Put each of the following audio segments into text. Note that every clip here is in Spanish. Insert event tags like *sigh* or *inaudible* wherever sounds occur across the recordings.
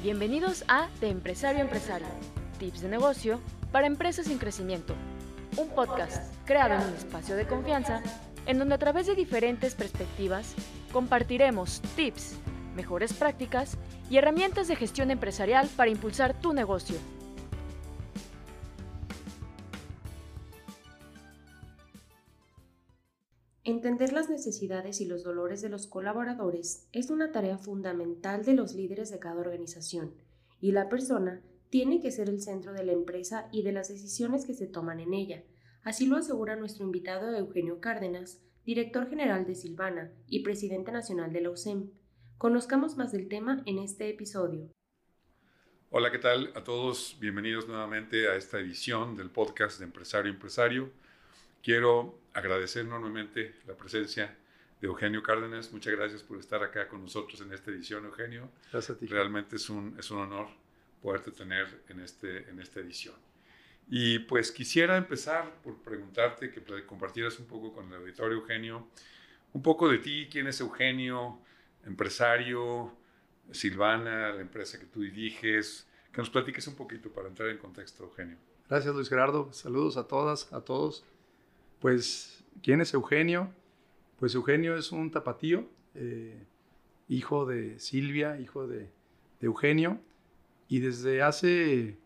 Bienvenidos a De Empresario a Empresario, tips de negocio para empresas en crecimiento. Un podcast creado en un espacio de confianza en donde a través de diferentes perspectivas compartiremos tips, mejores prácticas y herramientas de gestión empresarial para impulsar tu negocio. Necesidades y los dolores de los colaboradores es una tarea fundamental de los líderes de cada organización, y la persona tiene que ser el centro de la empresa y de las decisiones que se toman en ella. Así lo asegura nuestro invitado Eugenio Cárdenas, director general de Silvana y presidente nacional de la USEM. Conozcamos más del tema en este episodio. Hola, ¿qué tal a todos? Bienvenidos nuevamente a esta edición del podcast de Empresario Empresario. Quiero agradecer enormemente la presencia de Eugenio Cárdenas. Muchas gracias por estar acá con nosotros en esta edición, Eugenio. Gracias a ti. Realmente es un, es un honor poderte tener en, este, en esta edición. Y pues quisiera empezar por preguntarte, que compartieras un poco con el auditorio, Eugenio, un poco de ti, quién es Eugenio, empresario, Silvana, la empresa que tú diriges, que nos platiques un poquito para entrar en contexto, Eugenio. Gracias, Luis Gerardo. Saludos a todas, a todos. Pues, ¿quién es Eugenio? Pues Eugenio es un tapatío, eh, hijo de Silvia, hijo de, Eugenio, y desde hace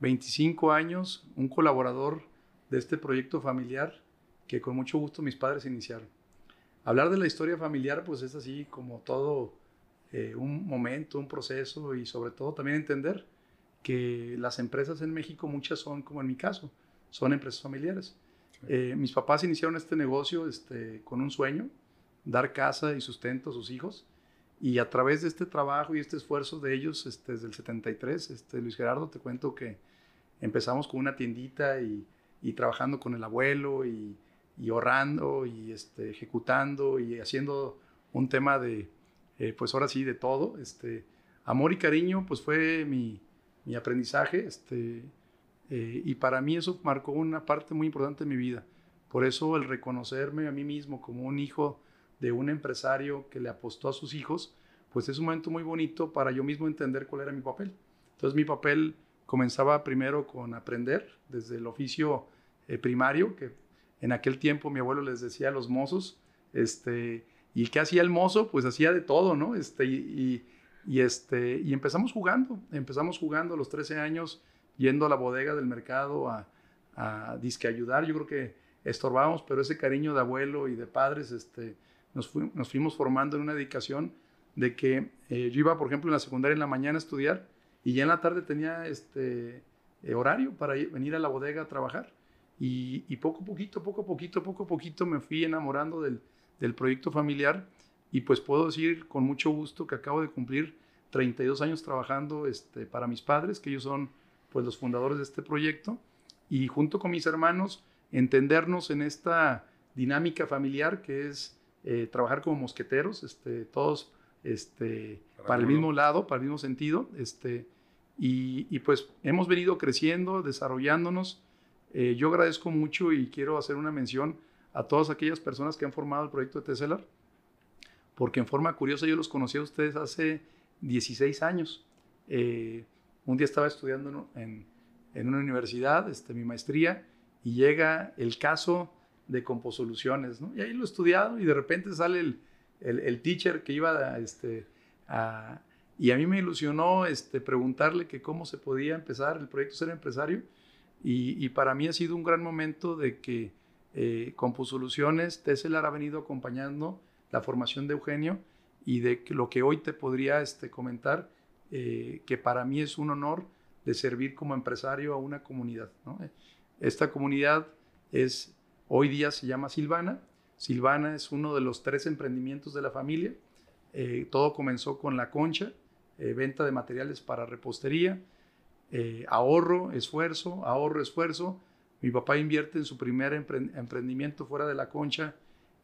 25 años un colaborador de este proyecto familiar que con mucho gusto mis padres iniciaron. Hablar de la historia familiar pues es así como todo eh, un momento, un proceso y sobre todo también entender que las empresas en México muchas son como en mi caso, son empresas familiares. Eh, mis papás iniciaron este negocio este, con un sueño, dar casa y sustento a sus hijos. Y a través de este trabajo y este esfuerzo de ellos, este, desde el 73, este, Luis Gerardo, te cuento que empezamos con una tiendita y, trabajando con el abuelo y, y ahorrando y este, ejecutando y haciendo un tema de, eh, pues ahora sí, de todo. Este, amor y cariño, pues fue mi, mi aprendizaje. Este, eh, y para mí eso marcó una parte muy importante de mi vida. Por eso el reconocerme a mí mismo como un hijo de un empresario que le apostó a sus hijos, pues es un momento muy bonito para yo mismo entender cuál era mi papel. Entonces mi papel comenzaba primero con aprender desde el oficio eh, primario, que en aquel tiempo mi abuelo les decía a los mozos, este, y qué hacía el mozo, pues hacía de todo, ¿no? Este, y, y, este, y empezamos jugando, empezamos jugando a los 13 años, yendo a la bodega del mercado a, a disque ayudar. Yo creo que estorbábamos, pero ese cariño de abuelo y de padres, este, nos, fuimos formando en una dedicación de que eh, yo iba, por ejemplo, en la secundaria en la mañana a estudiar y ya en la tarde tenía este eh, horario para venir a la bodega a trabajar. Y, y, poco a poquito, poco a poquito, poco a poquito me fui enamorando del, del proyecto familiar y pues puedo decir con mucho gusto que acabo de cumplir 32 años trabajando este, para mis padres, que ellos son pues los fundadores de este proyecto y junto con mis hermanos entendernos en esta dinámica familiar que es eh, trabajar como mosqueteros, este, todos este, para, para el mismo lado, para el mismo sentido, este, y, y pues hemos venido creciendo, desarrollándonos. Eh, yo agradezco mucho y quiero hacer una mención a todas aquellas personas que han formado el proyecto de Tesselar, porque en forma curiosa yo los conocí a ustedes hace 16 años. Eh, un día estaba estudiando en, una universidad, este, mi maestría, y llega el caso de composoluciones, ¿no? Y ahí lo he estudiado y de repente sale el, teacher que iba a, este, a, y a mí me ilusionó este, preguntarle que cómo se podía empezar el proyecto Ser Empresario y, para mí ha sido un gran momento de que eh, Composoluciones, Tesselar ha venido acompañando la formación de Eugenio y de lo que hoy te podría este, comentar eh, que para mí es un honor de servir como empresario a una comunidad. Esta comunidad es, hoy día se llama Silvana. Silvana es uno de los tres emprendimientos de la familia. Eh, todo comenzó con la concha, eh, venta de materiales para repostería, ahorro, esfuerzo, ahorro, esfuerzo. Mi papá invierte en su primer emprendimiento fuera de la concha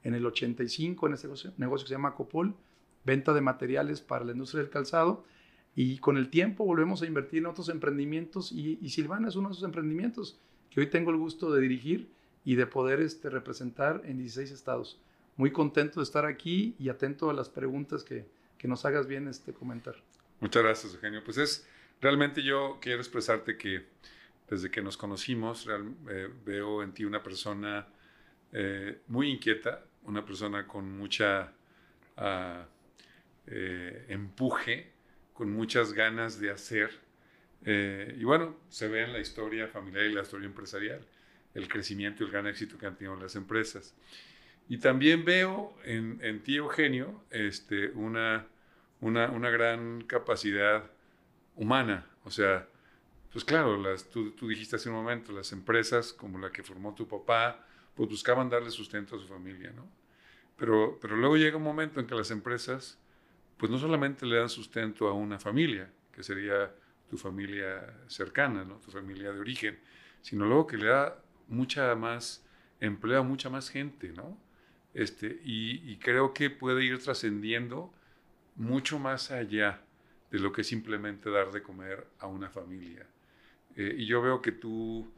en el 85 en este negocio, negocio que se llama Copol, venta de materiales para la industria del calzado y con el tiempo volvemos a invertir en otros emprendimientos y, y, Silvana es uno de esos emprendimientos que hoy tengo el gusto de dirigir y de poder este, representar en 16 estados. Muy contento de estar aquí y atento a las preguntas que, que nos hagas bien este, comentar. Muchas gracias, Eugenio. Pues es, realmente yo quiero expresarte que desde que nos conocimos, eh, veo en ti una persona eh, muy inquieta, una persona con mucha ah, eh, empuje, con muchas ganas de hacer. y bueno, se ve en la historia familiar y la historia empresarial, el crecimiento y el gran éxito que han tenido las empresas. Y también veo en, en ti, Eugenio, este, una una, una gran capacidad humana. O sea, pues claro, las, tú, tú, dijiste hace un momento, las empresas como la que formó tu papá, pues buscaban darle sustento a su familia, ¿no? Pero, pero luego llega un momento en que las empresas, pues no solamente le dan sustento a una familia, que sería tu familia cercana, ¿no? Tu familia de origen, sino luego que le da mucha más empleo a mucha más gente, ¿no? Este, y, creo que puede ir trascendiendo mucho más allá de lo que simplemente dar de comer a una familia. Eh, y yo veo que tú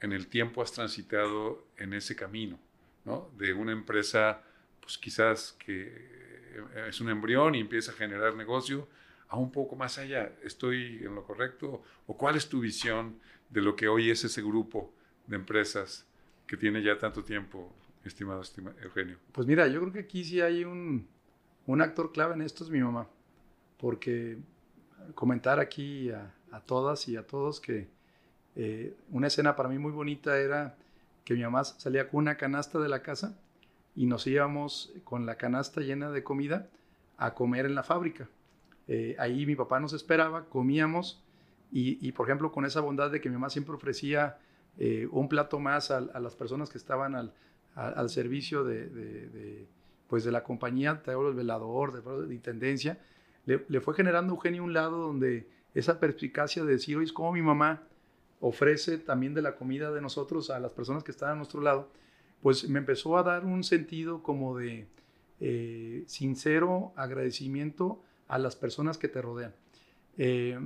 en el tiempo has transitado en ese camino, ¿no? De una empresa, pues quizás que es un embrión y empieza a generar negocio, a un poco más allá. ¿Estoy en lo correcto? ¿O cuál es tu visión de lo que hoy es ese grupo de empresas que tiene ya tanto tiempo, estimado, estimado Eugenio? Pues mira, yo creo que aquí sí hay un, un actor clave en esto es mi mamá, porque comentar aquí a, todas y a todos que eh, una escena para mí muy bonita era que mi mamá salía con una canasta de la casa y nos íbamos con la canasta llena de comida a comer en la fábrica. Eh, ahí mi papá nos esperaba, comíamos y, por ejemplo con esa bondad de que mi mamá siempre ofrecía eh, un plato más a, las personas que estaban al, servicio de pues de la compañía, te del velador, de, intendencia, le, fue generando Eugenio un lado donde esa perspicacia de decir, oye, es como mi mamá ofrece también de la comida de nosotros a las personas que están a nuestro lado, pues me empezó a dar un sentido como de eh, sincero agradecimiento a las personas que te rodean. Eh,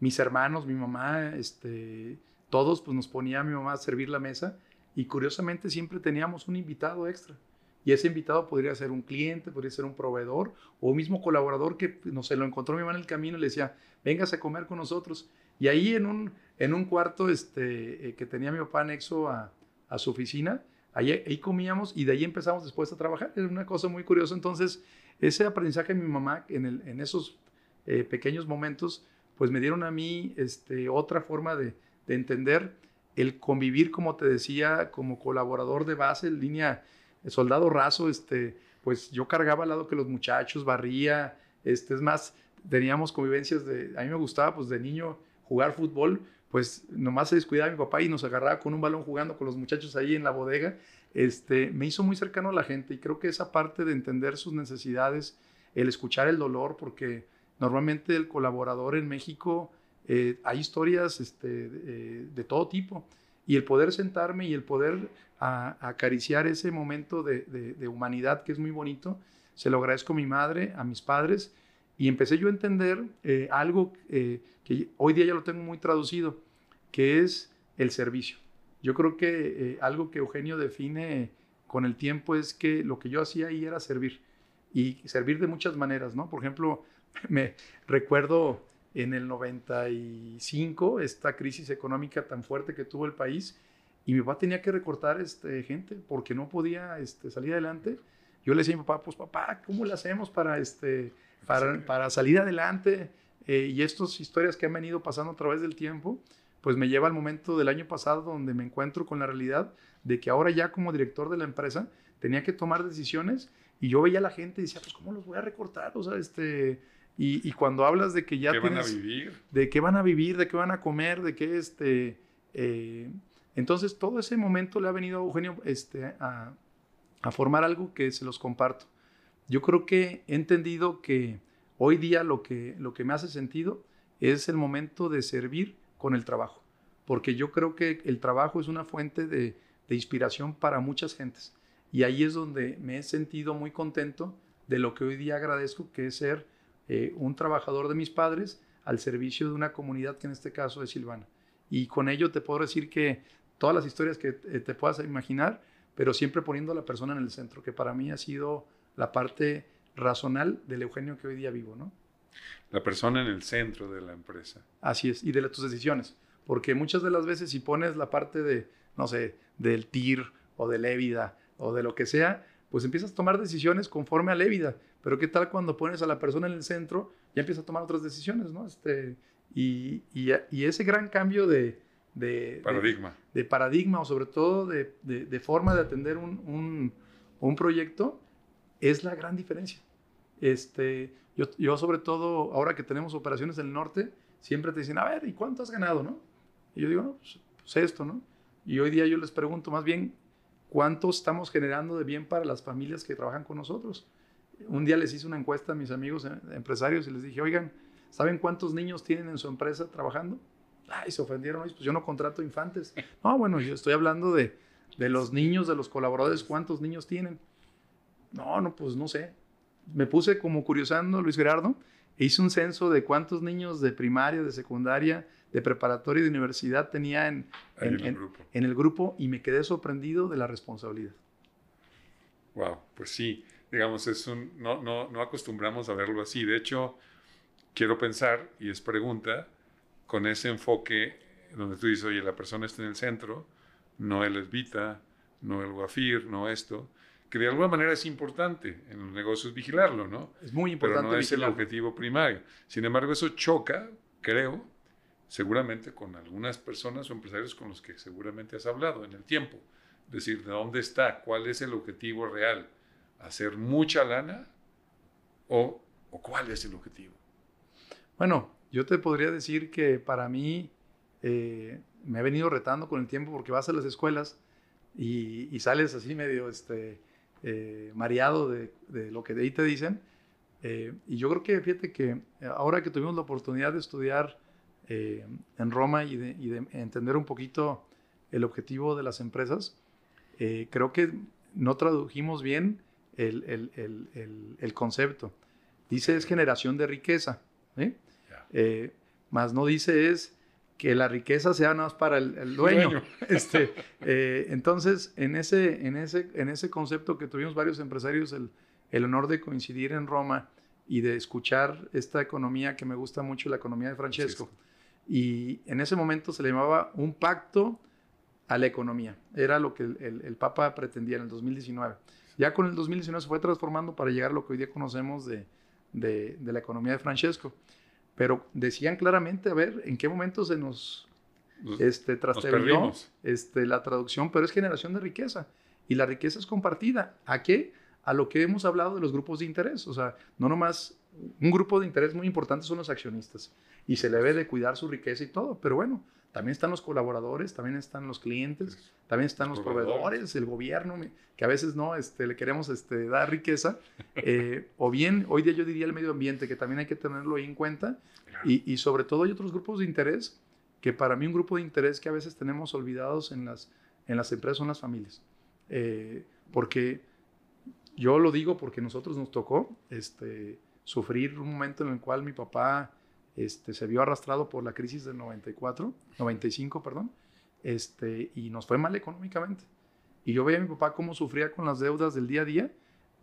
mis hermanos, mi mamá, este, todos, pues nos ponía a mi mamá a servir la mesa y curiosamente siempre teníamos un invitado extra. Y ese invitado podría ser un cliente, podría ser un proveedor o un mismo colaborador que, no sé, lo encontró mi mamá en el camino y le decía, véngase a comer con nosotros. Y ahí en un, en un cuarto este, eh, que tenía mi papá anexo a, a su oficina, ahí, comíamos y de ahí empezamos después a trabajar. Era una cosa muy curiosa. Entonces, ese aprendizaje de mi mamá en, esos eh, pequeños momentos, pues me dieron a mí este, otra forma de, de entender el convivir, como te decía, como colaborador de base, línea soldado raso, este, pues yo cargaba al lado que los muchachos, barría, este, es más, teníamos convivencias de, a mí me gustaba pues de niño jugar fútbol, pues nomás se descuidaba mi papá y nos agarraba con un balón jugando con los muchachos ahí en la bodega, este, me hizo muy cercano a la gente y creo que esa parte de entender sus necesidades, el escuchar el dolor, porque normalmente el colaborador en México, eh, hay historias este, de, de todo tipo. Y el poder sentarme y el poder acariciar ese momento de, humanidad que es muy bonito, se lo agradezco a mi madre, a mis padres, y empecé yo a entender eh, algo eh, que hoy día ya lo tengo muy traducido, que es el servicio. Yo creo que eh, algo que Eugenio define con el tiempo es que lo que yo hacía ahí era servir, y servir de muchas maneras, ¿no? Por ejemplo, *laughs* me recuerdo en el 95, esta crisis económica tan fuerte que tuvo el país, y mi papá tenía que recortar este, gente porque no podía este, salir adelante. Yo le decía a mi papá, pues papá, ¿cómo le hacemos para, este, para, para salir adelante? Eh, y estas historias que han venido pasando a través del tiempo, pues me lleva al momento del año pasado donde me encuentro con la realidad de que ahora ya como director de la empresa tenía que tomar decisiones y yo veía a la gente y decía, pues ¿cómo los voy a recortar? O sea, este y, cuando hablas de que ya ¿Qué van a vivir? De qué van a vivir, de qué van a comer, de qué este... Eh, entonces todo ese momento le ha venido a Eugenio este, a, formar algo que se los comparto. Yo creo que he entendido que hoy día lo que, lo que me hace sentido es el momento de servir con el trabajo, porque yo creo que el trabajo es una fuente de, de inspiración para muchas gentes. Y ahí es donde me he sentido muy contento de lo que hoy día agradezco, que es ser eh, un trabajador de mis padres al servicio de una comunidad que en este caso es Silvana. Y con ello te puedo decir que todas las historias que eh, te puedas imaginar, pero siempre poniendo a la persona en el centro, que para mí ha sido la parte razonal del Eugenio que hoy día vivo, ¿no? La persona en el centro de la empresa. Así es, y de tus decisiones. Porque muchas de las veces si pones la parte de, no sé, del TIR o del EBITDA o de lo que sea, pues empiezas a tomar decisiones conforme al EBITDA. Pero ¿qué tal cuando pones a la persona en el centro? Ya empieza a tomar otras decisiones, ¿no? Este, y, y, ese gran cambio de, de paradigma. De, paradigma o sobre todo de, de forma de atender un, un, un, proyecto es la gran diferencia. Este, yo, yo, sobre todo, ahora que tenemos operaciones en el norte, siempre te dicen, a ver, ¿y cuánto has ganado, no? Y yo digo, no, pues, pues esto, ¿no? Y hoy día yo les pregunto más bien, ¿cuánto estamos generando de bien para las familias que trabajan con nosotros? Un día les hice una encuesta a mis amigos eh, empresarios y les dije, oigan, ¿saben cuántos niños tienen en su empresa trabajando? Ay, se ofendieron, pues yo no contrato infantes. *laughs* No, bueno, yo estoy hablando de, de los niños, de los colaboradores, ¿cuántos niños tienen? No, no, pues no sé. Me puse como curiosando, Luis Gerardo, e hice un censo de cuántos niños de primaria, de secundaria, de preparatoria y de universidad tenía en, en, el grupo. en, el grupo y me quedé sorprendido de la responsabilidad. Wow, pues sí, digamos, es un, no, no, no acostumbramos a verlo así. De hecho, quiero pensar, y es pregunta, con ese enfoque donde tú dices, oye, la persona está en el centro, no el esvita, no el guafir, no esto, que de alguna manera es importante en los negocios vigilarlo, ¿no? Es muy importante. Pero no es el objetivo primario. Sin embargo, eso choca, creo, seguramente con algunas personas o empresarios con los que seguramente has hablado en el tiempo. Es decir, ¿de dónde está? ¿Cuál es el objetivo real? ¿Hacer mucha lana o, o cuál es el objetivo? Bueno, yo te podría decir que para mí eh, me ha venido retando con el tiempo porque vas a las escuelas y, sales así medio este, eh, mareado de, de, lo que de ahí te dicen. Eh, y yo creo que, fíjate que ahora que tuvimos la oportunidad de estudiar en Roma y de, y de, entender un poquito el objetivo de las empresas, creo que no tradujimos bien el, el, el, el, concepto. Dice es generación de riqueza. ¿eh? Eh, más no dice es que la riqueza sea nada más para el, dueño. *laughs* Este, eh, entonces, en ese, en, ese, en ese concepto que tuvimos varios empresarios el, el, honor de coincidir en Roma y de escuchar esta economía que me gusta mucho, la economía de Francesco. Y en ese momento se le llamaba un pacto a la economía. Era lo que el, el, Papa pretendía en el 2019. Ya con el 2019 se fue transformando para llegar a lo que hoy día conocemos de, de, de la economía de Francesco pero decían claramente, a ver, en qué momento se nos, este, este, la traducción, pero es generación de riqueza. Y la riqueza es compartida. ¿A qué? A lo que hemos hablado de los grupos de interés. O sea, no nomás un grupo de interés muy importante son los accionistas y se le debe de cuidar su riqueza y todo, pero bueno, también están los colaboradores, también están los clientes, también están los proveedores, el gobierno, que a veces no este, le queremos este, dar riqueza, *laughs* eh, o bien, hoy día yo diría el medio ambiente, que también hay que tenerlo ahí en cuenta, y, y, sobre todo hay otros grupos de interés, que para mí un grupo de interés que a veces tenemos olvidados en las, en las empresas son las familias, eh, porque yo lo digo porque nosotros nos tocó este, sufrir un momento en el cual mi papá este, se vio arrastrado por la crisis del 94, 95, perdón, este, y nos fue mal económicamente. Y yo veía a mi papá cómo sufría con las deudas del día a día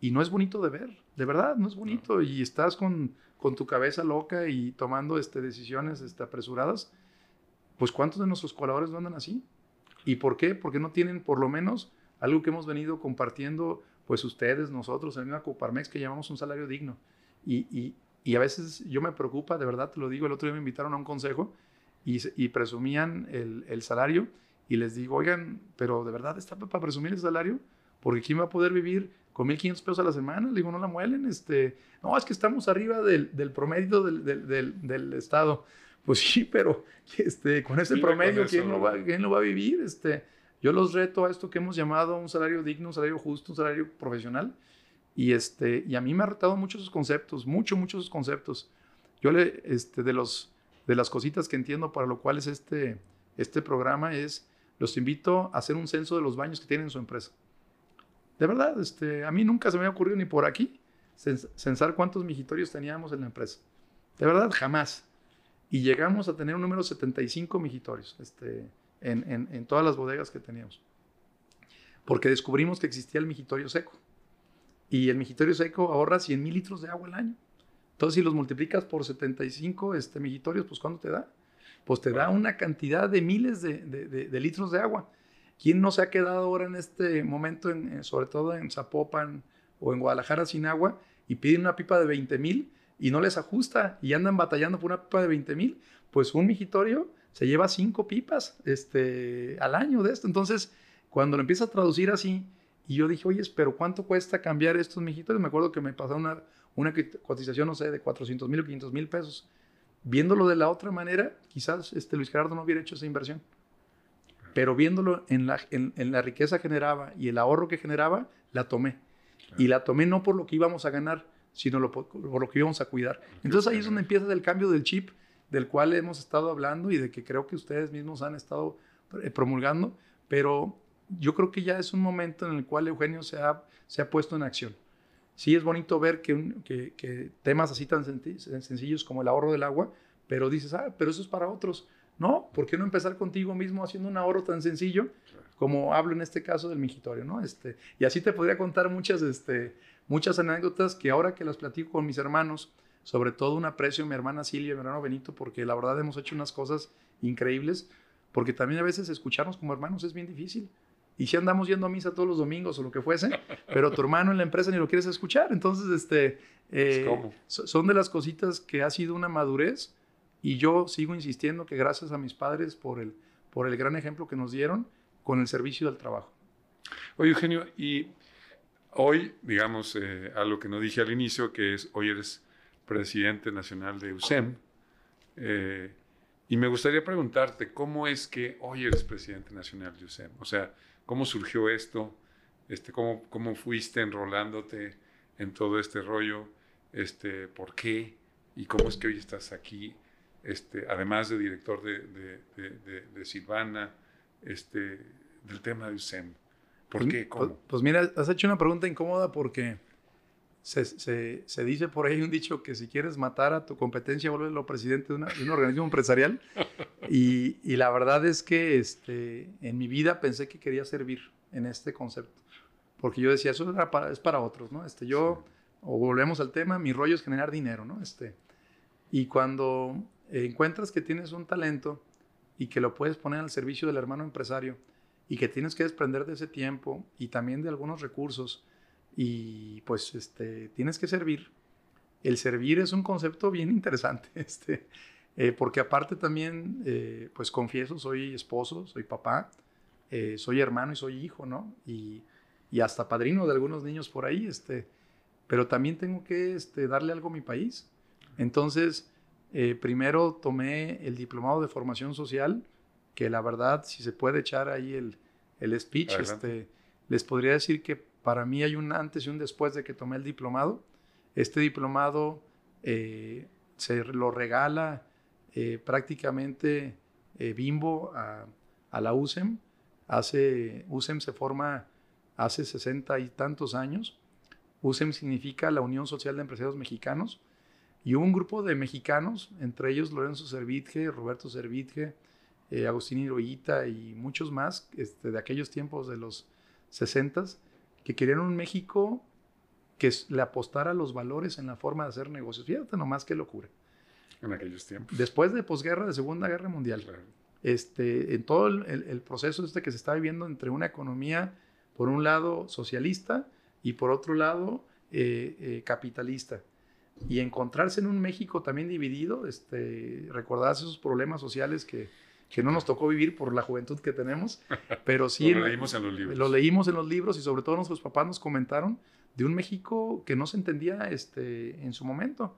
y no es bonito de ver, de verdad, no es bonito. Y estás con, con tu cabeza loca y tomando este, decisiones este, apresuradas. Pues ¿cuántos de nuestros colaboradores no andan así? ¿Y por qué? Porque no tienen por lo menos algo que hemos venido compartiendo, pues ustedes, nosotros, en una Coparmex que llamamos un salario digno. Y, y, y a veces yo me preocupa, de verdad te lo digo, el otro día me invitaron a un consejo y, y presumían el, el, salario y les digo, oigan, pero de verdad está para presumir el salario, porque ¿quién va a poder vivir con 1.500 pesos a la semana? Le digo, no la muelen, este, no, es que estamos arriba del, del promedio del, del, del, Estado. Pues sí, pero este, con ese promedio, ¿quién, lo va, ¿quién lo va a vivir? Este, yo los reto a esto que hemos llamado un salario digno, un salario justo, un salario profesional y, este, y a mí me ha retado muchos esos conceptos, mucho, muchos conceptos. Yo le, este, de, los, de las cositas que entiendo para lo cual es este, este programa es, los invito a hacer un censo de los baños que tienen en su empresa. De verdad, este, a mí nunca se me ha ocurrido ni por aquí censar cuántos mijitorios teníamos en la empresa. De verdad, jamás. Y llegamos a tener un número de 75 mijitorios este, en, en, en todas las bodegas que teníamos. Porque descubrimos que existía el mijitorio seco. Y el migitorio seco ahorra 100 mil litros de agua al año. Entonces, si los multiplicas por 75 este, migitorios, pues ¿cuánto te da? Pues te da una cantidad de miles de, de, de, litros de agua. ¿Quién no se ha quedado ahora en este momento, en, sobre todo en Zapopan o en Guadalajara sin agua, y piden una pipa de 20 mil y no les ajusta y andan batallando por una pipa de 20 mil? Pues un migitorio se lleva cinco pipas este, al año de esto. Entonces, cuando lo empieza a traducir así, y yo dije, oye, pero ¿cuánto cuesta cambiar estos mijitorios? Me acuerdo que me pasaron una, una cotización, no sé, de 400 mil o 500 mil pesos. Viéndolo de la otra manera, quizás este Luis Gerardo no hubiera hecho esa inversión. Pero viéndolo en la, en, la riqueza que generaba y el ahorro que generaba, la tomé. Y la tomé no por lo que íbamos a ganar, sino por, por lo que íbamos a cuidar. Entonces ahí es donde empieza el cambio del chip del cual hemos estado hablando y de que creo que ustedes mismos han estado eh, promulgando, pero yo creo que ya es un momento en el cual Eugenio se ha, se ha puesto en acción. Sí es bonito ver que, que, temas así tan sencillos como el ahorro del agua, pero dices, ah, pero eso es para otros. No, ¿por qué no empezar contigo mismo haciendo un ahorro tan sencillo como hablo en este caso del migitorio, ¿no? Este, y así te podría contar muchas, este, muchas anécdotas que ahora que las platico con mis hermanos, sobre todo un aprecio a mi hermana Silvia y mi hermano Benito, porque la verdad hemos hecho unas cosas increíbles, porque también a veces escucharnos como hermanos es bien difícil. Y si andamos yendo a misa todos los domingos o lo que fuese, pero tu hermano en la empresa ni lo quieres escuchar. Entonces, este, eh, son de las cositas que ha sido una madurez y yo sigo insistiendo que gracias a mis padres por el, por el gran ejemplo que nos dieron con el servicio del trabajo. Oye, Eugenio, y hoy, digamos, eh, a lo que no dije al inicio, que es, hoy eres presidente nacional de USEM. Eh, y me gustaría preguntarte, ¿cómo es que hoy eres presidente nacional de USEM? O sea, ¿cómo surgió esto? Este, ¿cómo, ¿Cómo fuiste enrolándote en todo este rollo? Este, ¿Por qué? ¿Y cómo es que hoy estás aquí? Este, además de director de, de, de, Silvana, este, del tema de USEM. ¿Por pues, qué? ¿Cómo? Pues, pues, mira, has hecho una pregunta incómoda porque se, dice por ahí un dicho que si quieres matar a tu competencia, vuélvelo presidente de, un organismo empresarial. Y, la verdad es que este, en mi vida pensé que quería servir en este concepto. Porque yo decía, eso es para otros, ¿no? Este, yo, o volvemos al tema, mi rollo es generar dinero, ¿no? Este, y cuando encuentras que tienes un talento y que lo puedes poner al servicio del hermano empresario y que tienes que desprender de ese tiempo y también de algunos recursos, y pues este, tienes que servir. El servir es un concepto bien interesante, *laughs* este, eh, porque aparte también, eh, pues confieso, soy esposo, soy papá, eh, soy hermano y soy hijo, ¿no? Y, y, hasta padrino de algunos niños por ahí, este, pero también tengo que este, darle algo a mi país. Entonces, primero tomé el diplomado de formación social, que la verdad, si se puede echar ahí el, el speech, este, les podría decir que para mí hay un antes y un después de que tomé el diplomado. Este diplomado eh, se lo regala eh, prácticamente eh, Bimbo a, la USEM. Hace, USEM se forma hace 60 y tantos años. USEM significa la Unión Social de Empresarios Mexicanos. Y hubo un grupo de mexicanos, entre ellos Lorenzo Servitje, Roberto Servitje, Agustín Hirohita y muchos más este, de aquellos tiempos de los 60 que querían un México que le apostara los valores en la forma de hacer negocios. Fíjate nomás qué locura. En aquellos tiempos. Después de posguerra, de Segunda Guerra Mundial. Este, en todo el, proceso este que se está viviendo entre una economía, por un lado, socialista y por otro lado, eh, eh, capitalista. Y encontrarse en un México también dividido, este, recordarse esos problemas sociales que, que no nos tocó vivir por la juventud que tenemos, *laughs* pero sí lo leímos en los libros. Lo leímos en los libros y sobre todo nuestros papás nos comentaron de un México que no se entendía este, en su momento.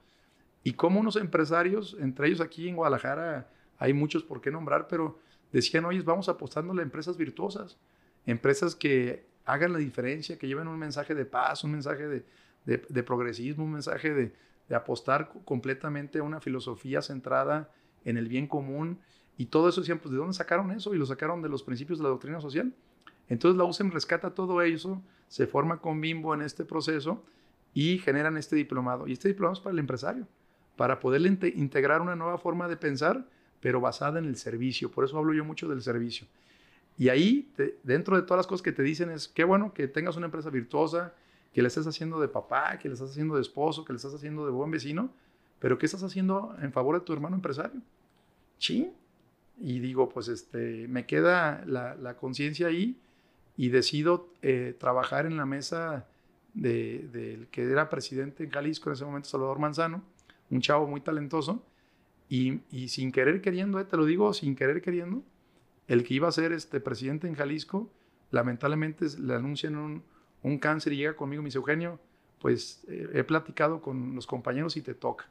Y cómo unos empresarios, entre ellos aquí en Guadalajara, hay muchos por qué nombrar, pero decían, oye, vamos apostándole a empresas virtuosas, empresas que hagan la diferencia, que lleven un mensaje de paz, un mensaje de, de, de progresismo, un mensaje de, de apostar completamente a una filosofía centrada en el bien común y todo eso decían, pues, ¿de dónde sacaron eso? Y lo sacaron de los principios de la doctrina social. Entonces la USEM rescata todo eso, se forma con Bimbo en este proceso y generan este diplomado. Y este diplomado es para el empresario, para poderle integrar una nueva forma de pensar, pero basada en el servicio. Por eso hablo yo mucho del servicio. Y ahí, dentro de todas las cosas que te dicen, es qué bueno que tengas una empresa virtuosa, que le estés haciendo de papá, que le estás haciendo de esposo, que le estás haciendo de buen vecino, pero ¿qué estás haciendo en favor de tu hermano empresario? Sí. Y digo, pues este, me queda la, conciencia ahí y decido eh, trabajar en la mesa del de, que era presidente en Jalisco en ese momento, Salvador Manzano, un chavo muy talentoso, y, y sin querer queriendo, eh, te lo digo, sin querer queriendo, el que iba a ser este presidente en Jalisco, lamentablemente le anuncian un, un cáncer y llega conmigo, me dice, Eugenio, pues eh, he platicado con los compañeros y te toca.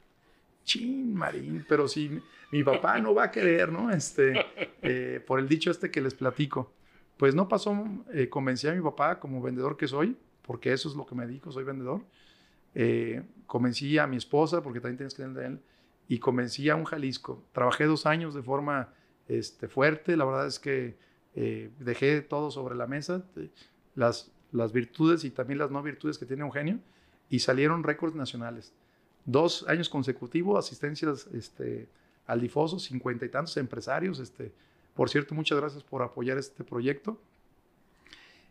Chin, Marín, pero si mi, papá no va a querer, ¿no? Este, eh, por el dicho este que les platico. Pues no pasó, eh, convencí a mi papá como vendedor que soy, porque eso es lo que me dedico, soy vendedor. convencí a mi esposa, porque también tienes que tener de él, y convencí a un Jalisco. Trabajé dos años de forma este, fuerte, la verdad es que dejé todo sobre la mesa, las, las virtudes y también las no virtudes que tiene Eugenio, y salieron récords nacionales. Dos años consecutivos, asistencias este, al difoso, cincuenta y tantos empresarios. Este, por cierto, muchas gracias por apoyar este proyecto.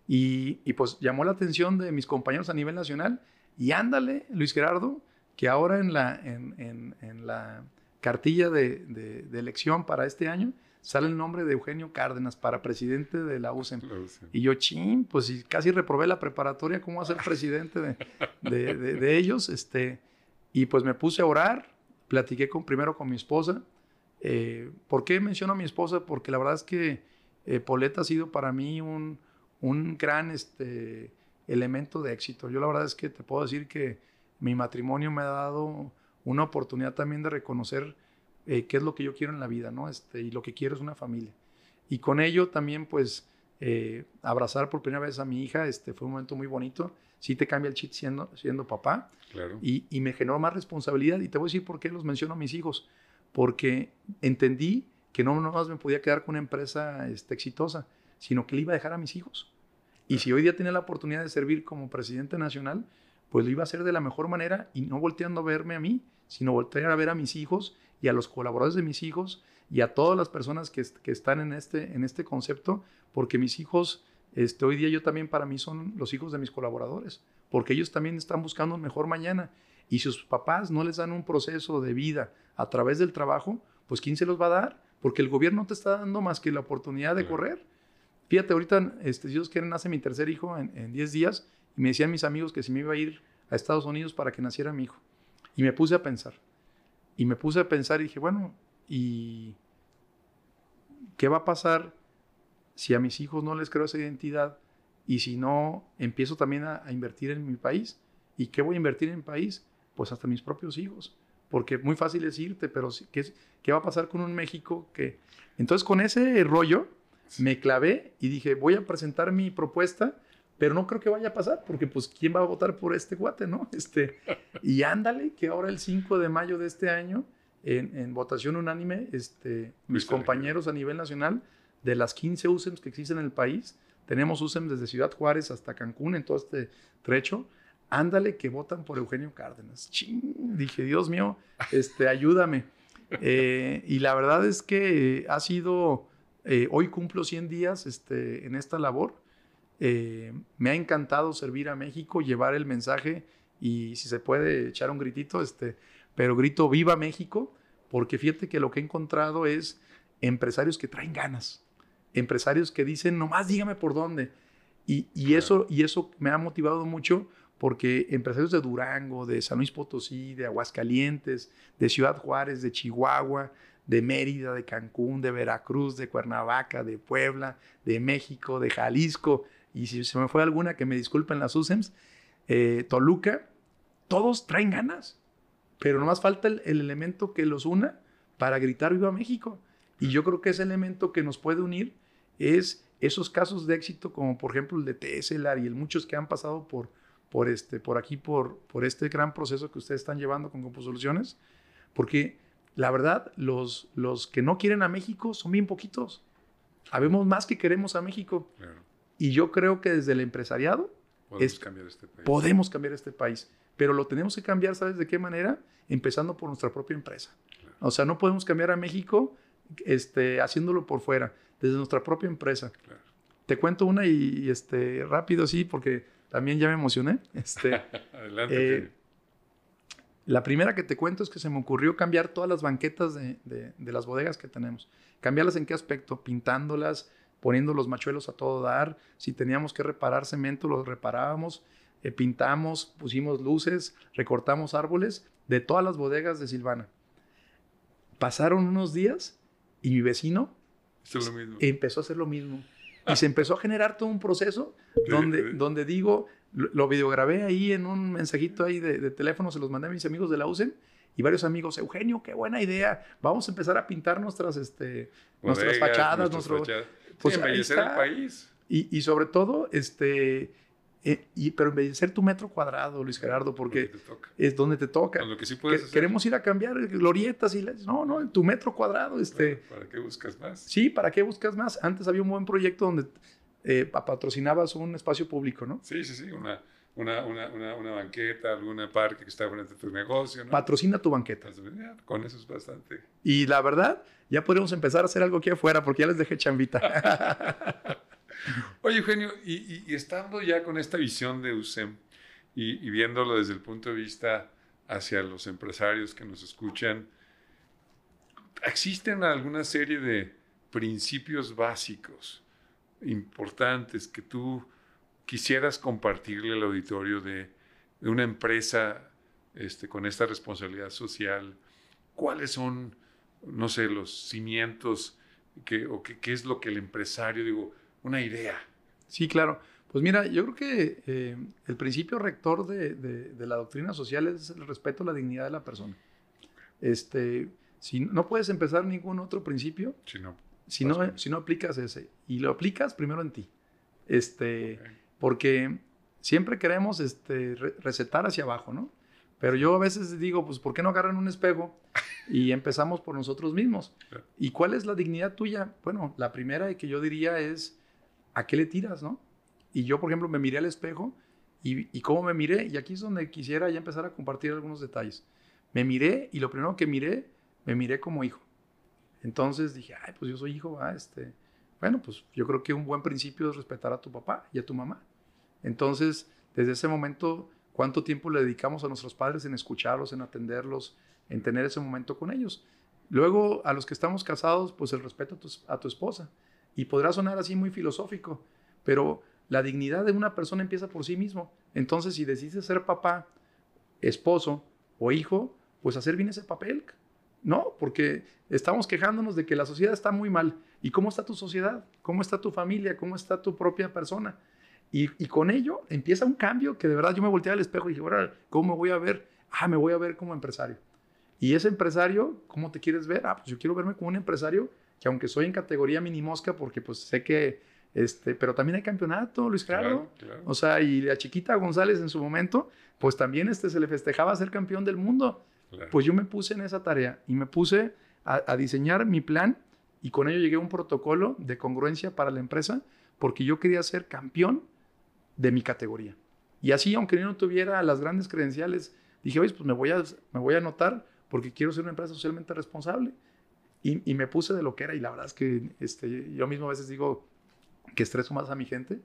Y, y, pues llamó la atención de mis compañeros a nivel nacional. Y ándale, Luis Gerardo, que ahora en la, en, en, en la cartilla de, de, de, elección para este año sale el nombre de Eugenio Cárdenas para presidente de la UCEM. Y yo, chin, pues casi reprobé la preparatoria, ¿cómo va a ser presidente de, de, de, ellos? Este, y pues me puse a orar, platiqué con, primero con mi esposa. Eh, ¿Por qué menciono a mi esposa? Porque la verdad es que eh, Poleta ha sido para mí un, un gran este, elemento de éxito. Yo la verdad es que te puedo decir que mi matrimonio me ha dado una oportunidad también de reconocer eh, qué es lo que yo quiero en la vida, ¿no? Este, y lo que quiero es una familia. Y con ello también, pues, eh, abrazar por primera vez a mi hija, este, fue un momento muy bonito. Sí te cambia el chip siendo, siendo papá. Claro. Y, y, me generó más responsabilidad. Y te voy a decir por qué los menciono a mis hijos. Porque entendí que no nomás me podía quedar con una empresa este, exitosa, sino que le iba a dejar a mis hijos. Y si hoy día tiene la oportunidad de servir como presidente nacional, pues lo iba a hacer de la mejor manera y no volteando a verme a mí, sino voltear a ver a mis hijos y a los colaboradores de mis hijos y a todas las personas que, que están en este, en este concepto, porque mis hijos, este, hoy día yo también para mí son los hijos de mis colaboradores, porque ellos también están buscando un mejor mañana. Y si sus papás no les dan un proceso de vida a través del trabajo, pues ¿quién se los va a dar? Porque el gobierno te está dando más que la oportunidad de correr. Fíjate, ahorita, este, Dios quiere, nace mi tercer hijo en 10 días y me decían mis amigos que si me iba a ir a Estados Unidos para que naciera mi hijo. Y me puse a pensar. Y me puse a pensar y dije, bueno, ¿y qué va a pasar si a mis hijos no les creo esa identidad y si no empiezo también a, invertir en mi país? ¿Y qué voy a invertir en mi país? Pues hasta mis propios hijos. Porque muy fácil es irte, pero ¿qué, qué va a pasar con un México que... Entonces con ese rollo me clavé y dije, voy a presentar mi propuesta pero no creo que vaya a pasar, porque pues quién va a votar por este guate, ¿no? Este, y ándale, que ahora el 5 de mayo de este año, en, votación unánime, este, mis compañeros a nivel nacional, de las 15 USEMs que existen en el país, tenemos USEMs desde Ciudad Juárez hasta Cancún, en todo este trecho, ándale que votan por Eugenio Cárdenas. Ching, dije, Dios mío, este, ayúdame. *laughs* Eh, y la verdad es que ha sido, eh, hoy cumplo 100 días este, en esta labor eh, me ha encantado servir a México, llevar el mensaje y si se puede echar un gritito, este, pero grito viva México, porque fíjate que lo que he encontrado es empresarios que traen ganas, empresarios que dicen, nomás dígame por dónde. Y, y eso, y eso me ha motivado mucho porque empresarios de Durango, de San Luis Potosí, de Aguascalientes, de Ciudad Juárez, de Chihuahua, de Mérida, de Cancún, de Veracruz, de Cuernavaca, de Puebla, de México, de Jalisco, y si se me fue alguna, que me disculpen las USEMS, eh, Toluca, todos traen ganas, pero nomás falta el, elemento que los una para gritar Viva México. Y yo creo que ese elemento que nos puede unir es esos casos de éxito, como por ejemplo el de Tesla y el muchos que han pasado por, por, este, por aquí, por, por este gran proceso que ustedes están llevando con Composoluciones, porque la verdad, los, los que no quieren a México son bien poquitos. Habemos más que queremos a México. Claro. Y yo creo que desde el empresariado podemos, cambiar, este país. podemos cambiar este país. Pero lo tenemos que cambiar, ¿sabes de qué manera? Empezando por nuestra propia empresa. O sea, no podemos cambiar a México este, haciéndolo por fuera, desde nuestra propia empresa. Te cuento una y, este, rápido, sí, porque también ya me emocioné. Este, *laughs* Adelante. Eh, La primera que te cuento es que se me ocurrió cambiar todas las banquetas de, de las bodegas que tenemos. ¿Cambiarlas en qué aspecto? Pintándolas, poniendo los machuelos a todo dar. Si teníamos que reparar cemento, lo reparábamos. Eh, pintamos, pusimos luces, recortamos árboles de todas las bodegas de Silvana. Pasaron unos días y mi vecino empezó a hacer lo mismo. *laughs* Y se empezó a generar todo un proceso donde, donde digo, lo, videograbé ahí en un mensajito ahí de, teléfono, se los mandé a mis amigos de la USEM y varios amigos, Eugenio, qué buena idea, vamos a empezar a pintar nuestras, este, nuestras fachadas, nuestro, pues embellecer el país. Y, y, sobre todo, este, eh, y, pero embellecer tu metro cuadrado, Luis Gerardo, porque es donde te toca. Con lo que sí puedes hacer. Queremos ir a cambiar glorietas y no, no, en tu metro cuadrado. Este, ¿Para qué buscas más? Sí, ¿para qué buscas más? Antes había un buen proyecto donde eh, patrocinabas un espacio público, ¿no? Sí, sí, sí, una, una, una, una, banqueta, alguna parque que está frente a tu negocio. ¿no? Patrocina tu banqueta. Con eso es bastante. Y la verdad, ya podríamos empezar a hacer algo aquí afuera porque ya les dejé chambita. *laughs* *laughs* Oye, Eugenio, y, estando ya con esta visión de USEM y, viéndolo desde el punto de vista hacia los empresarios que nos escuchan, ¿existen alguna serie de principios básicos importantes que tú quisieras compartirle al auditorio de, una empresa este, con esta responsabilidad social? ¿Cuáles son, no sé, los cimientos o qué es lo que el empresario, digo, una idea. Sí, claro. Pues mira, yo creo que eh, el principio rector de, la doctrina social es el respeto a la dignidad de la persona. Este, si no puedes empezar ningún otro principio si no, si no, si no aplicas ese. Y lo aplicas primero en ti. Este, Porque siempre queremos este, recetar hacia abajo, ¿no? Pero yo a veces digo, pues, ¿por qué no agarran un espejo y *laughs* empezamos por nosotros mismos? ¿Y cuál es la dignidad tuya? Bueno, la primera que yo diría es ¿a qué le tiras, no? Y yo, por ejemplo, me miré al espejo y, cómo me miré, y aquí es donde quisiera ya empezar a compartir algunos detalles. Me miré y lo primero que miré, me miré como hijo. Entonces dije, ay, pues yo soy hijo, ah, este, bueno, pues yo creo que un buen principio es respetar a tu papá y a tu mamá. Entonces, desde ese momento, ¿cuánto tiempo le dedicamos a nuestros padres en escucharlos, en atenderlos, en tener ese momento con ellos? Luego, a los que estamos casados, pues el respeto a tu esposa. Y podrá sonar así muy filosófico, pero la dignidad de una persona empieza por sí mismo. Entonces, si decides ser papá, esposo o hijo, pues hacer bien ese papel. No, porque estamos quejándonos de que la sociedad está muy mal. ¿Y cómo está tu sociedad? ¿Cómo está tu familia? ¿Cómo está tu propia persona? Y, con ello empieza un cambio que de verdad yo me volteé al espejo y dije, ahora, ¿cómo me voy a ver? Ah, me voy a ver como empresario. Y ese empresario, ¿cómo te quieres ver? Ah, pues yo quiero verme como un empresario que aunque soy en categoría mini mosca, porque pues sé que, este, pero también hay campeonato, Luis Gerardo. O sea, y la chiquita González en su momento, pues también este, se le festejaba ser campeón del mundo. Pues yo me puse en esa tarea y me puse a, diseñar mi plan y con ello llegué a un protocolo de congruencia para la empresa porque yo quería ser campeón de mi categoría. Y así, aunque yo no tuviera las grandes credenciales, dije, oye, pues me voy a, me voy a anotar porque quiero ser una empresa socialmente responsable. Y, me puse de lo que era y la verdad es que este, yo mismo a veces digo que estreso más a mi gente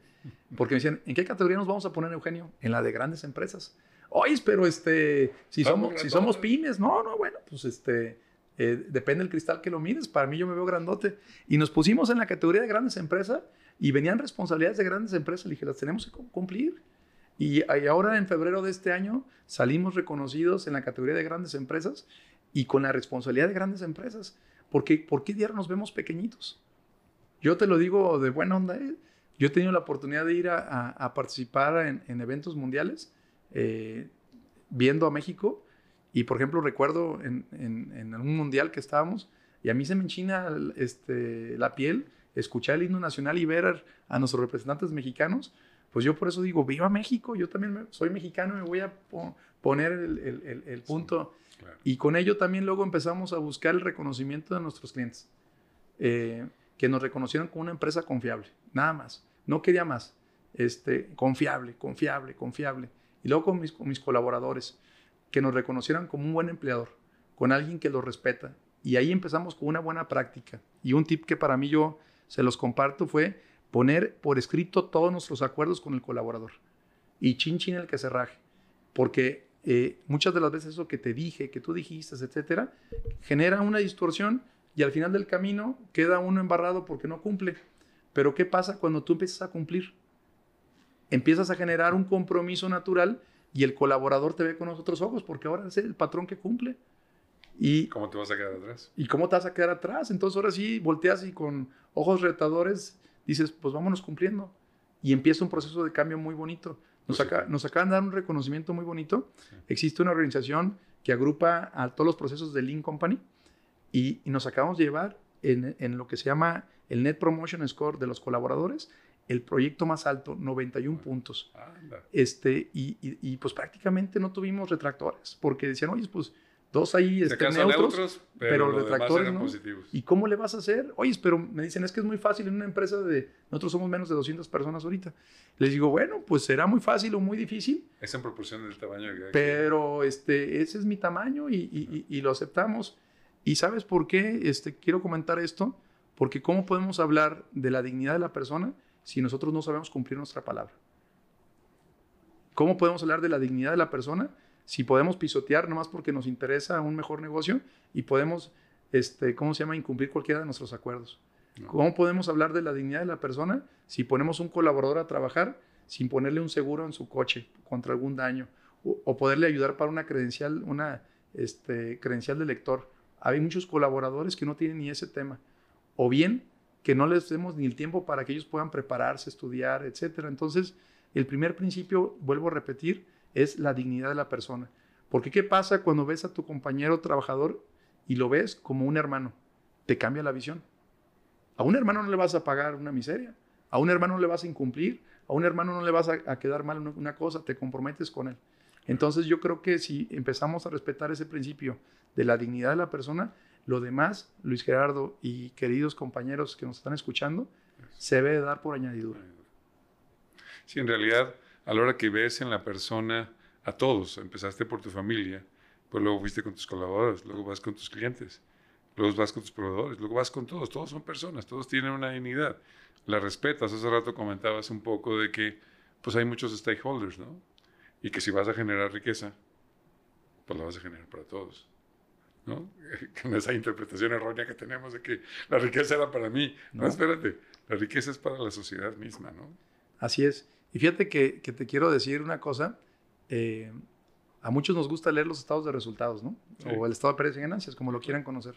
porque me decían, ¿en qué categoría nos vamos a poner, Eugenio? En la de grandes empresas. Oye, pero este, si somos, si somos pymes, no, no, bueno, pues este, eh, depende del cristal que lo mires. Para mí yo me veo grandote. Y nos pusimos en la categoría de grandes empresas y venían responsabilidades de grandes empresas. Le dije, las tenemos que cumplir. Y, y, ahora en febrero de este año salimos reconocidos en la categoría de grandes empresas y con la responsabilidad de grandes empresas. Porque, ¿Por qué diario nos vemos pequeñitos? Yo te lo digo de buena onda. ¿eh? Yo he tenido la oportunidad de ir a, participar en, eventos mundiales, eh, viendo a México. Y, por ejemplo, recuerdo en, en, un mundial que estábamos, y a mí se me enchina este, la piel escuchar el himno nacional y ver a, nuestros representantes mexicanos. Pues yo por eso digo, viva México, yo también soy mexicano y me voy a poner el, el, el punto. Y con ello también luego empezamos a buscar el reconocimiento de nuestros clientes, eh, que nos reconocieron como una empresa confiable, nada más. No quería más. Este, confiable, confiable, confiable. Y luego con mis, colaboradores, que nos reconocieran como un buen empleador, con alguien que lo respeta. Y ahí empezamos con una buena práctica. Y un tip que para mí yo se los comparto fue poner por escrito todos nuestros acuerdos con el colaborador. Y chin chin el que se raje. Porque eh, muchas de las veces eso que te dije, que tú dijiste, etcétera, genera una distorsión y al final del camino queda uno embarrado porque no cumple. Pero ¿qué pasa cuando tú empiezas a cumplir? Empiezas a generar un compromiso natural y el colaborador te ve con otros ojos porque ahora es el patrón que cumple. Y, ¿Cómo te vas a quedar atrás? ¿Y cómo te vas a quedar atrás? Entonces ahora sí volteas y con ojos retadores dices, pues vámonos cumpliendo. Y empieza un proceso de cambio muy bonito. Nos, acá- nos acaban de dar un reconocimiento muy bonito. Existe una organización que agrupa a todos los procesos de Lean Company y, y nos acabamos de llevar en, en lo que se llama el Net Promotion Score de los colaboradores, el proyecto más alto, 91 puntos. Anda. Este, y, y- y, pues prácticamente no tuvimos retractores, porque decían, oye, pues dos ahí este, neutros, neutros, pero pero, los detractores no. positivos. ¿Y cómo le vas a hacer? Oye, pero me dicen, es que es muy fácil en una empresa de, nosotros somos menos de 200 personas ahorita. Les digo, bueno, pues será muy fácil o muy difícil, Es en proporción del tamaño quien. pero este, ese es mi tamaño y, y- y- y lo aceptamos. ¿Y sabes por qué este, quiero comentar esto? Porque ¿cómo podemos hablar de la dignidad de la persona si nosotros no sabemos cumplir nuestra palabra? ¿Cómo podemos hablar de la dignidad de la persona si podemos pisotear nomás porque nos interesa un mejor negocio y podemos, este, ¿cómo se llama?, incumplir cualquiera de nuestros acuerdos? No. ¿Cómo podemos hablar de la dignidad de la persona si ponemos un colaborador a trabajar sin ponerle un seguro en su coche contra algún daño? O, o poderle ayudar para una credencial, una este, credencial de lector. Hay muchos colaboradores que no tienen ni ese tema. O bien que no les demos ni el tiempo para que ellos puedan prepararse, estudiar, etc. Entonces, el primer principio, vuelvo a repetir, es la dignidad de la persona. Porque ¿qué pasa cuando ves a tu compañero trabajador y lo ves como un hermano? Te cambia la visión. A un hermano no le vas a pagar una miseria. A un hermano no le vas a incumplir. A un hermano no le vas a, a quedar mal una, cosa. Te comprometes con él. Entonces yo creo que si empezamos a respetar ese principio de la dignidad de la persona, lo demás, Luis Gerardo y queridos compañeros que nos están escuchando, se debe dar por añadidura. Sí, en realidad, a la hora que ves en la persona a todos, empezaste por tu familia, pues luego fuiste con tus colaboradores, luego vas con tus clientes, luego vas con tus proveedores, luego vas con todos, todos son personas, todos tienen una dignidad. La respetas, hace rato comentabas un poco de que pues hay muchos stakeholders, ¿no? Y que si vas a generar riqueza, pues la vas a generar para todos. ¿No? *laughs* Con esa interpretación errónea que tenemos de que la riqueza era para mí. No, No. espérate, la riqueza es para la sociedad misma, ¿no? Así es. Y fíjate que, que te quiero decir una cosa. eh, a muchos nos gusta leer los estados de resultados, ¿no? Sí. O el estado de pérdidas y ganancias, como lo quieran conocer.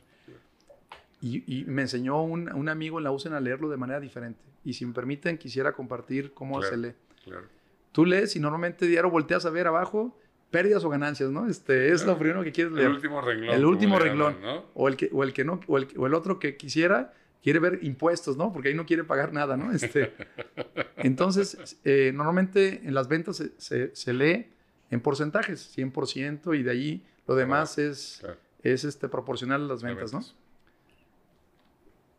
Y, y me enseñó un, un amigo en la UCEN a leerlo de manera diferente. Y si me permiten, quisiera compartir cómo Claro. se lee. Claro. Tú lees y normalmente diario volteas a ver abajo pérdidas o ganancias, ¿no? Este, es lo Claro. primero que quieres El leer. último renglón. El último renglón. llaman, ¿no? O el que, o el que no, o el, o el otro que quisiera quiere ver impuestos, ¿no? Porque ahí no quiere pagar nada, ¿no? Este, *laughs* entonces, eh, normalmente en las ventas se, se- se lee en porcentajes, 100%, y de ahí lo demás es, Claro, es este, proporcional a las ventas, ¿no?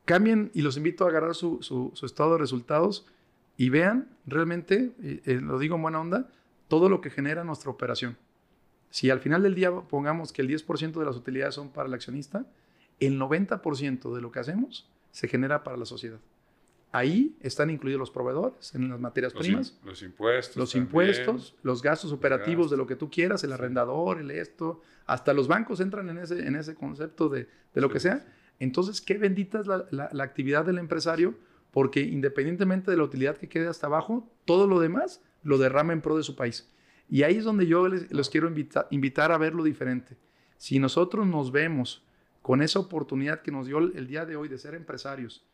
Cambien y los invito a agarrar su, su- su estado de resultados y vean realmente, eh, eh, lo digo en buena onda, todo lo que genera nuestra operación. Si al final del día pongamos que el 10% de las utilidades son para el accionista, el 90% de lo que hacemos se genera para la sociedad. Ahí están incluidos los proveedores en las materias Los, primas, im- los impuestos. los también. impuestos, los gastos operativos de gastos. lo que tú quieras, el arrendador, el esto, hasta los bancos entran en ese, en ese concepto de, de lo Sí, que sea. sí. Entonces, qué bendita es la, la- la actividad del empresario, porque independientemente de la utilidad que quede hasta abajo, todo lo demás lo derrama en pro de su país. Y ahí es donde yo les, los quiero invita- invitar a verlo diferente. Si nosotros nos vemos con esa oportunidad que nos dio el, día de hoy de ser empresarios,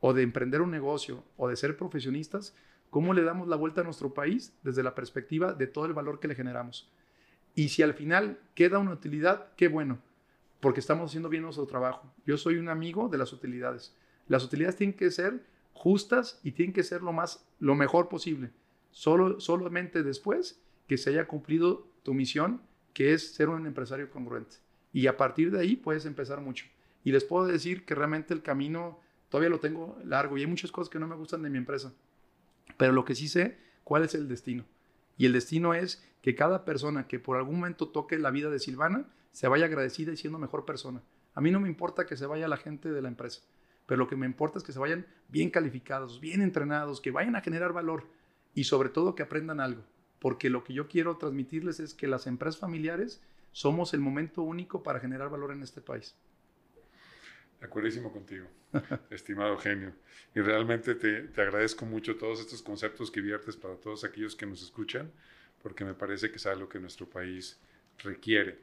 o de emprender un negocio, o de ser profesionistas, ¿cómo le damos la vuelta a nuestro país desde la perspectiva de todo el valor que le generamos? Y si al final queda una utilidad, qué bueno, porque estamos haciendo bien nuestro trabajo. Yo soy un amigo de las utilidades. Las utilidades tienen que ser justas y tienen que ser lo, más, lo mejor posible. Solo, solamente después que se haya cumplido tu misión, que es ser un empresario congruente. Y a partir de ahí puedes empezar mucho. Y les puedo decir que realmente el camino todavía lo tengo largo y hay muchas cosas que no me gustan de mi empresa. Pero lo que sí sé, cuál es el destino. Y el destino es que cada persona que por algún momento toque la vida de Silvana se vaya agradecida y siendo mejor persona. A mí no me importa que se vaya la gente de la empresa, pero lo que me importa es que se vayan bien calificados, bien entrenados, que vayan a generar valor y sobre todo que aprendan algo. porque lo que yo quiero transmitirles es que las empresas familiares somos el momento único para generar valor en este país. De acuerdísimo contigo, *laughs* estimado genio. Y realmente te, te, agradezco mucho todos estos conceptos que viertes para todos aquellos que nos escuchan, porque me parece que es algo que nuestro país requiere.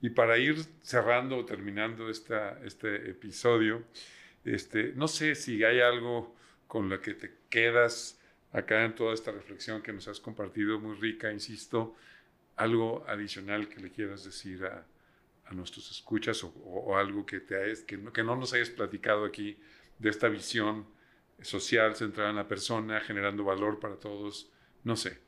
Y para ir cerrando o terminando esta, este episodio, este, no sé si hay algo con lo que te quedas acá en toda esta reflexión que nos has compartido, muy rica, insisto, algo adicional que le quieras decir a, a nuestros escuchas o, algo que, te que, no, que no nos hayas platicado aquí de esta visión social centrada en la persona, generando valor para todos, no sé,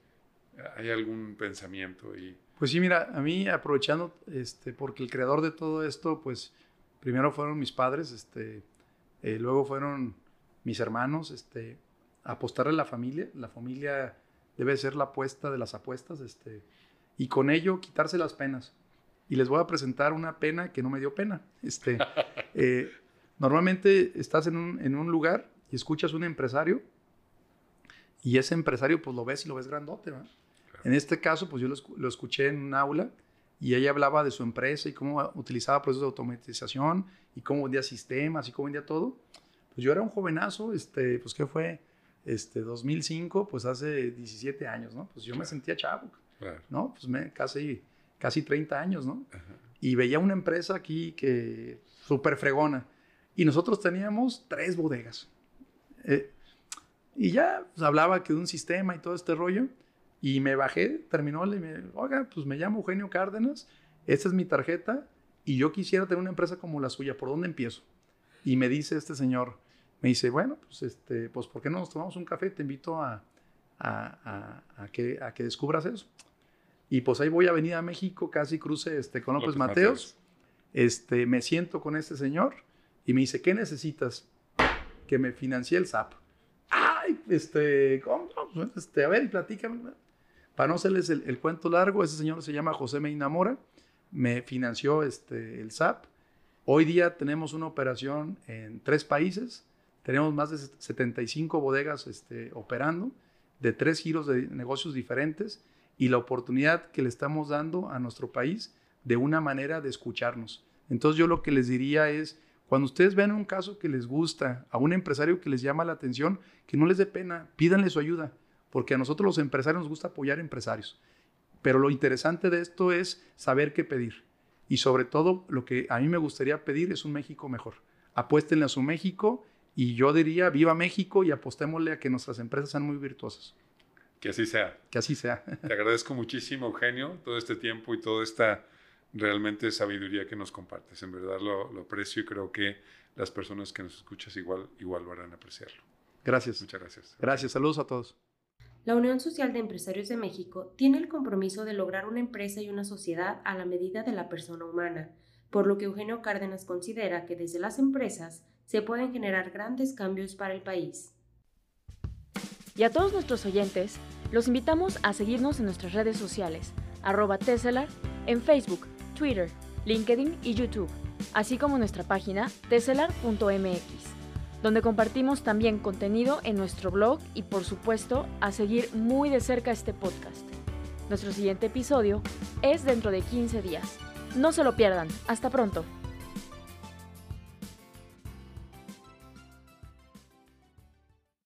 ¿hay algún pensamiento? Y... Pues sí, mira, a mí aprovechando, este, porque el creador de todo esto, pues primero fueron mis padres, este, eh, luego fueron mis hermanos, este, apostarle a la familia, la familia debe ser la apuesta de las apuestas, este, y con ello quitarse las penas y les voy a presentar una pena que no me dio pena. Este, *laughs* eh, normalmente estás en un, en un, lugar y escuchas un empresario y ese empresario pues lo ves y lo ves grandote. En este caso pues yo lo, lo, escuché en un aula y ella hablaba de su empresa y cómo utilizaba procesos de automatización y cómo vendía sistemas y cómo vendía todo. Pues yo era un jovenazo, este, pues ¿qué fue? Este, 2005, pues hace 17 años, ¿no? Pues yo me sentía chavo, ¿no? Pues me, casi casi 30 años, ¿no? Y veía una empresa aquí que súper fregona. Y nosotros teníamos tres bodegas. Eh, y ya pues, hablaba que de un sistema y todo este rollo. Y me bajé, terminó, y me oiga, pues me llamo Eugenio Cárdenas, esta es mi tarjeta y yo quisiera tener una empresa como la suya, ¿por dónde empiezo? Y me dice este señor, me dice, bueno, pues, este, pues ¿por qué no nos tomamos un café? Te invito a, a, a, que, a que descubras eso. Y pues ahí voy a Avenida México, casi cruce este, con López, Mateos. Este, me siento con este señor y me dice, ¿qué necesitas? Que me financie el SAP. Ay, este, ¿cómo? este a ver, platícame. Para no hacerles el, cuento largo, ese señor se llama José Medina Mora, me financió este, el SAP. Hoy día tenemos una operación en tres países, tenemos más de 75 bodegas este, operando, de tres giros de negocios diferentes y la oportunidad que le estamos dando a nuestro país de una manera de escucharnos. Entonces yo lo que les diría es, cuando ustedes vean un caso que les gusta, a un empresario que les llama la atención, que no les dé pena, pídanle su ayuda, porque a nosotros los empresarios nos gusta apoyar empresarios. Pero lo interesante de esto es saber qué pedir. Y sobre todo, lo que a mí me gustaría pedir es un México mejor. Apuéstenle a su México y yo diría, viva México y apostémosle a que nuestras empresas sean muy virtuosas. Que así sea. Que así sea. *laughs* Te agradezco muchísimo, Eugenio, todo este tiempo y toda esta realmente sabiduría que nos compartes. En verdad lo, lo aprecio y creo que las personas que nos escuchas igual, igual van a apreciarlo. Gracias. Muchas gracias. Gracias. Saludos a todos. La Unión Social de Empresarios de México tiene el compromiso de lograr una empresa y una sociedad a la medida de la persona humana, por lo que Eugenio Cárdenas considera que desde las empresas se pueden generar grandes cambios para el país. Y a todos nuestros oyentes, los invitamos a seguirnos en nuestras redes sociales, arroba Tesselar, en Facebook, Twitter, LinkedIn y YouTube, así como nuestra página tesselar.mx, donde compartimos también contenido en nuestro blog y por supuesto a seguir muy de cerca este podcast. Nuestro siguiente episodio es dentro de 15 días. No se lo pierdan. Hasta pronto.